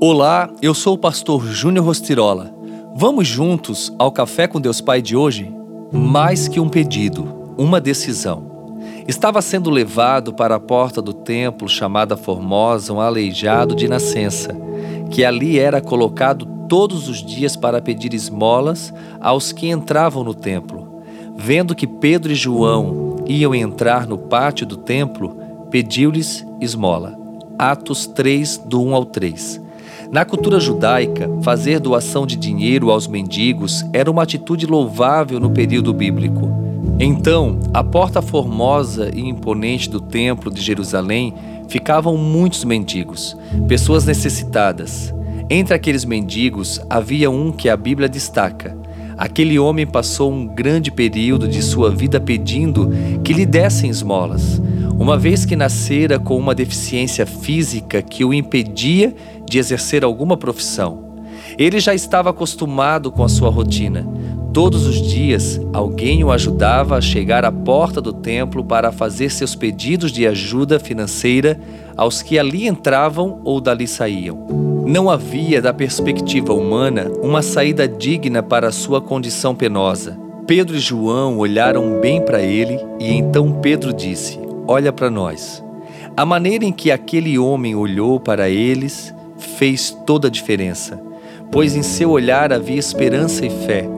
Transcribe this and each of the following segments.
Olá, eu sou o pastor Júnior Rostirola. Vamos juntos ao Café com Deus Pai de hoje? Mais que um pedido, uma decisão. Estava sendo levado para a porta do templo chamada Formosa um aleijado de nascença, que ali era colocado todos os dias para pedir esmolas aos que entravam no templo. Vendo que Pedro e João iam entrar no pátio do templo, pediu-lhes esmola. Atos 3, do 1 ao 3. Na cultura judaica, fazer doação de dinheiro aos mendigos era uma atitude louvável no período bíblico. Então, à porta formosa e imponente do Templo de Jerusalém ficavam muitos mendigos, pessoas necessitadas. Entre aqueles mendigos havia um que a Bíblia destaca. Aquele homem passou um grande período de sua vida pedindo que lhe dessem esmolas uma vez que nascera com uma deficiência física que o impedia de exercer alguma profissão. Ele já estava acostumado com a sua rotina. Todos os dias, alguém o ajudava a chegar à porta do templo para fazer seus pedidos de ajuda financeira aos que ali entravam ou dali saíam. Não havia, da perspectiva humana, uma saída digna para sua condição penosa. Pedro e João olharam bem para ele e então Pedro disse: olha para nós. A maneira em que aquele homem olhou para eles fez toda a diferença, pois em seu olhar havia esperança e fé.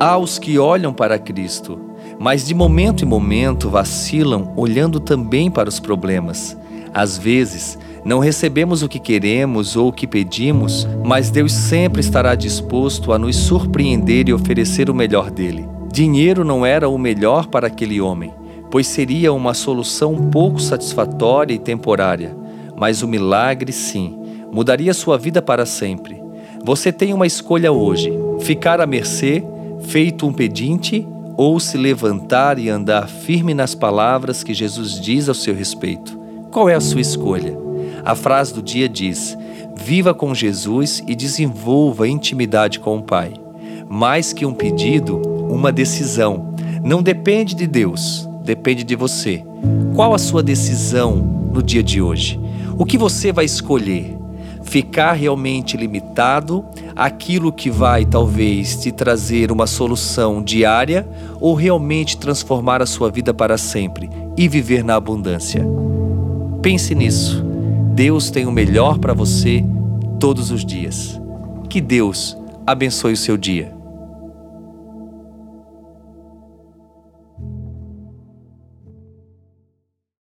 Há os que olham para Cristo, mas de momento em momento vacilam, olhando também para os problemas. Às vezes, não recebemos o que queremos ou o que pedimos, mas Deus sempre estará disposto a nos surpreender e oferecer o melhor dele. Dinheiro não era o melhor para aquele homem pois seria uma solução pouco satisfatória e temporária, mas o milagre, sim, mudaria sua vida para sempre. Você tem uma escolha hoje: ficar à mercê, feito um pedinte, ou se levantar e andar firme nas palavras que Jesus diz ao seu respeito. Qual é a sua escolha? A frase do dia diz: Viva com Jesus e desenvolva intimidade com o Pai. Mais que um pedido, uma decisão. Não depende de Deus, depende de você. Qual a sua decisão no dia de hoje? O que você vai escolher? Ficar realmente limitado àquilo que vai talvez te trazer uma solução diária ou realmente transformar a sua vida para sempre e viver na abundância? Pense nisso. Deus tem o melhor para você todos os dias. Que Deus abençoe o seu dia.